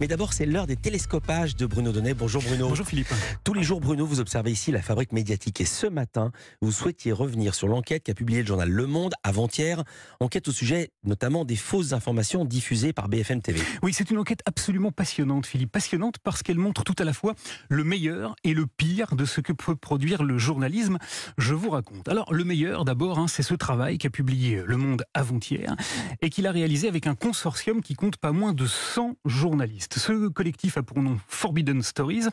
Mais d'abord, c'est l'heure des télescopages de Bruno Donnet. Bonjour Bruno. Bonjour Philippe. Tous les jours, Bruno, vous observez ici la fabrique médiatique. Et ce matin, vous souhaitiez revenir sur l'enquête qu'a publié le journal Le Monde avant-hier. Enquête au sujet notamment des fausses informations diffusées par BFM TV. Oui, c'est une enquête absolument passionnante, Philippe. Passionnante parce qu'elle montre tout à la fois le meilleur et le pire de ce que peut produire le journalisme. Je vous raconte. Alors, le meilleur, d'abord, hein, c'est ce travail qu'a publié Le Monde avant-hier et qu'il a réalisé avec un consortium qui compte pas moins de 100 journalistes. Ce collectif a pour nom Forbidden Stories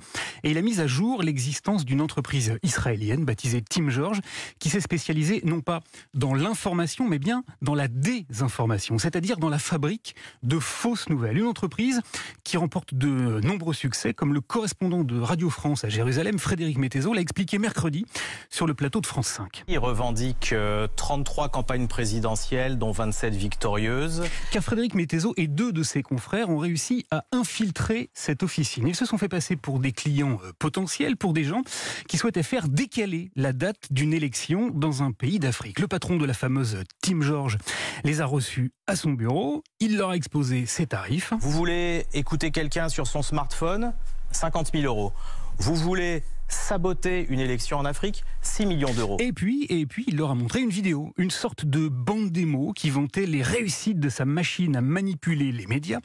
et il a mis à jour l'existence d'une entreprise israélienne baptisée Tim George qui s'est spécialisée non pas dans l'information mais bien dans la désinformation, c'est-à-dire dans la fabrique de fausses nouvelles. Une entreprise qui remporte de nombreux succès comme le correspondant de Radio France à Jérusalem, Frédéric Mettezo, l'a expliqué mercredi sur le plateau de France 5. Il revendique 33 campagnes présidentielles dont 27 victorieuses. Car Frédéric Mettezo et deux de ses confrères ont réussi à infiltrer cette officine. Ils se sont fait passer pour des clients euh, potentiels, pour des gens qui souhaitaient faire décaler la date d'une élection dans un pays d'Afrique. Le patron de la fameuse Team George les a reçus à son bureau. Il leur a exposé ses tarifs. Vous voulez écouter quelqu'un sur son smartphone? 50 000 euros. Vous voulez saboter une élection en Afrique 6 millions d'euros. Et puis, et puis, il leur a montré une vidéo, une sorte de bande démo qui vantait les réussites de sa machine à manipuler les médias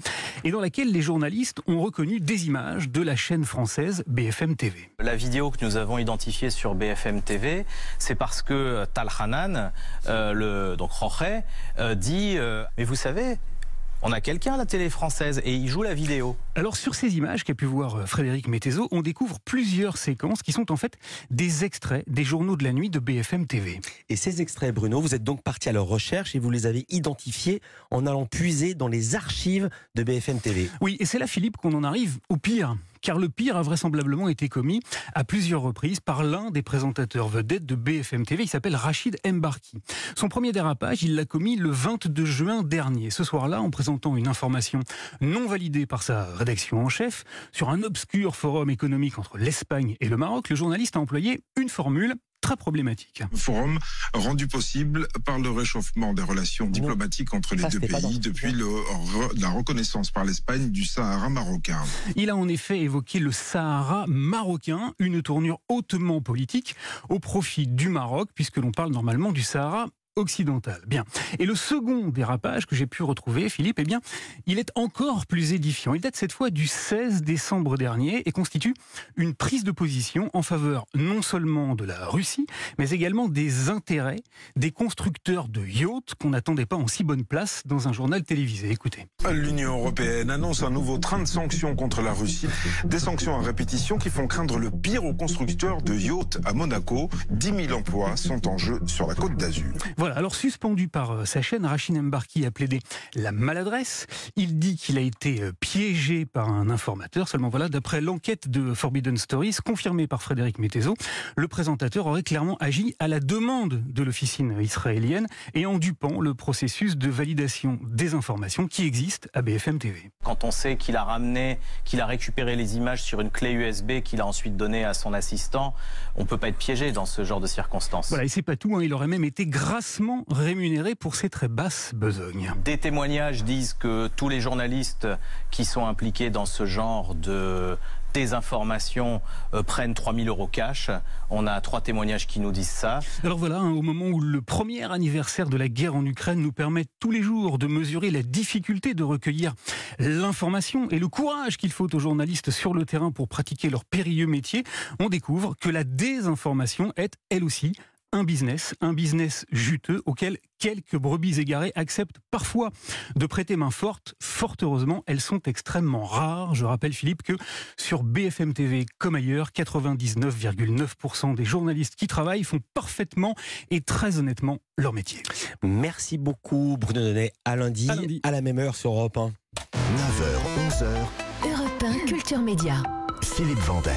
et dans laquelle les journalistes ont reconnu des images de la chaîne française BFM TV. La vidéo que nous avons identifiée sur BFM TV, c'est parce que Tal Hanan, euh, le, donc Roche, euh, dit euh, Mais vous savez, on a quelqu'un à la télé française et il joue la vidéo. Alors sur ces images qu'a pu voir euh, Frédéric Mettezo, on découvre plusieurs séquences qui sont en fait des extraits des journaux de la nuit de BFM TV. Et ces extraits, Bruno, vous êtes donc parti à leur recherche et vous les avez identifiés en allant puiser dans les archives de BFM TV. Oui, et c'est là, Philippe, qu'on en arrive au pire car le pire a vraisemblablement été commis à plusieurs reprises par l'un des présentateurs vedettes de BFM TV. Il s'appelle Rachid Mbarki. Son premier dérapage, il l'a commis le 22 juin dernier. Ce soir-là, en présentant une information non validée par sa rédaction en chef sur un obscur forum économique entre l'Espagne et le Maroc, le journaliste a employé une formule très problématique. Forum rendu possible par le réchauffement des relations diplomatiques entre les deux pays depuis le, la reconnaissance par l'Espagne du Sahara marocain. Il a en effet évoqué le Sahara marocain, une tournure hautement politique au profit du Maroc, puisque l'on parle normalement du Sahara occidentale. Bien. Et le second dérapage que j'ai pu retrouver, Philippe, eh bien, il est encore plus édifiant. Il date cette fois du 16 décembre dernier et constitue une prise de position en faveur non seulement de la Russie, mais également des intérêts des constructeurs de yachts qu'on n'attendait pas en si bonne place dans un journal télévisé. Écoutez. L'Union européenne annonce un nouveau train de sanctions contre la Russie. Des sanctions à répétition qui font craindre le pire aux constructeurs de yachts à Monaco. 10 000 emplois sont en jeu sur la côte d'Azur. Voilà, alors suspendu par euh, sa chaîne, Rachid Mbarki a plaidé la maladresse. Il dit qu'il a été euh, piégé par un informateur. Seulement voilà, d'après l'enquête de Forbidden Stories, confirmée par Frédéric Mettezo, le présentateur aurait clairement agi à la demande de l'officine israélienne et en dupant le processus de validation des informations qui existe à BFM TV. Quand on sait qu'il a ramené, qu'il a récupéré les images sur une clé USB qu'il a ensuite donnée à son assistant, on peut pas être piégé dans ce genre de circonstances. Voilà, et c'est pas tout, hein, il aurait même été grâce rémunéré pour ses très basses besognes. Des témoignages disent que tous les journalistes qui sont impliqués dans ce genre de désinformation euh, prennent 3000 euros cash. On a trois témoignages qui nous disent ça. Alors voilà, hein, au moment où le premier anniversaire de la guerre en Ukraine nous permet tous les jours de mesurer la difficulté de recueillir l'information et le courage qu'il faut aux journalistes sur le terrain pour pratiquer leur périlleux métier, on découvre que la désinformation est, elle aussi, un business, un business juteux auquel quelques brebis égarées acceptent parfois de prêter main forte. Fort heureusement, elles sont extrêmement rares. Je rappelle Philippe que sur BFM TV comme ailleurs, 99,9% des journalistes qui travaillent font parfaitement et très honnêtement leur métier. Merci beaucoup Bruno Donnet. À lundi, à, lundi. à la même heure sur Europe 1. 9h, 11h. Europe 1, Culture Média. Philippe Vandel.